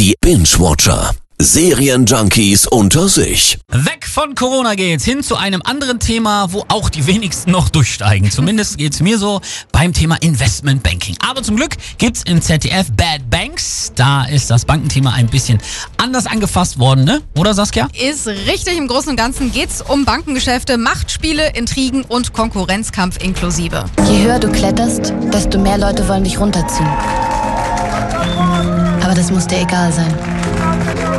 Die Binge-Watcher. Serienjunkies unter sich. Weg von Corona geht's hin zu einem anderen Thema, wo auch die wenigsten noch durchsteigen. Zumindest geht's mir so beim Thema Investment Banking. Aber zum Glück gibt's im ZDF Bad Banks. Da ist das Bankenthema ein bisschen anders angefasst worden, ne? Oder Saskia? Ist richtig. Im Großen und Ganzen geht's um Bankengeschäfte, Machtspiele, Intrigen und Konkurrenzkampf inklusive. Je höher du kletterst, desto mehr Leute wollen dich runterziehen. Das muss dir egal sein.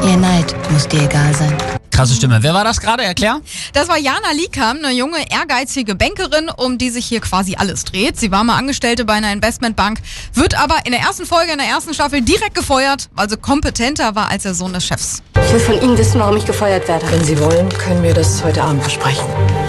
Ihr Neid muss dir egal sein. Krasse Stimme. Wer war das gerade? Erklär. Das war Jana Liekam, eine junge, ehrgeizige Bankerin, um die sich hier quasi alles dreht. Sie war mal Angestellte bei einer Investmentbank, wird aber in der ersten Folge, in der ersten Staffel direkt gefeuert, weil sie kompetenter war als der Sohn des Chefs. Ich will von Ihnen wissen, warum ich gefeuert werde. Wenn Sie wollen, können wir das heute Abend besprechen.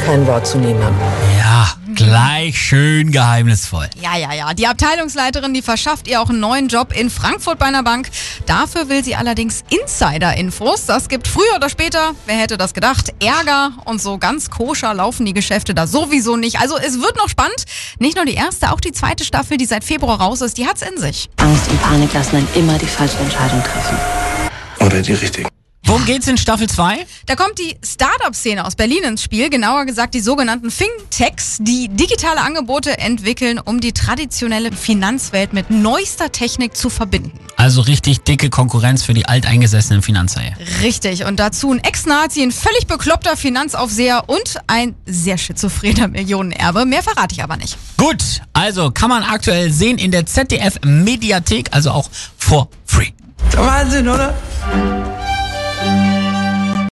Kein Wort zu niemandem. Ja, gleich schön geheimnisvoll. Ja, ja, ja. Die Abteilungsleiterin, die verschafft ihr auch einen neuen Job in Frankfurt bei einer Bank. Dafür will sie allerdings Insider-Infos. Das gibt früher oder später, wer hätte das gedacht, Ärger und so ganz koscher laufen die Geschäfte da sowieso nicht. Also es wird noch spannend. Nicht nur die erste, auch die zweite Staffel, die seit Februar raus ist, die hat's in sich. Angst und Panik lassen einen immer die falsche Entscheidung treffen. Oder die richtige. Worum geht's in Staffel 2? Da kommt die Startup-Szene aus Berlin ins Spiel, genauer gesagt die sogenannten Fintechs, die digitale Angebote entwickeln, um die traditionelle Finanzwelt mit neuester Technik zu verbinden. Also richtig dicke Konkurrenz für die alteingesessenen Finanzhaie. Richtig, und dazu ein Ex-Nazi, ein völlig bekloppter Finanzaufseher und ein sehr schizophrener Millionenerbe. Mehr verrate ich aber nicht. Gut, also kann man aktuell sehen in der ZDF Mediathek, also auch for free. Wahnsinn, oder?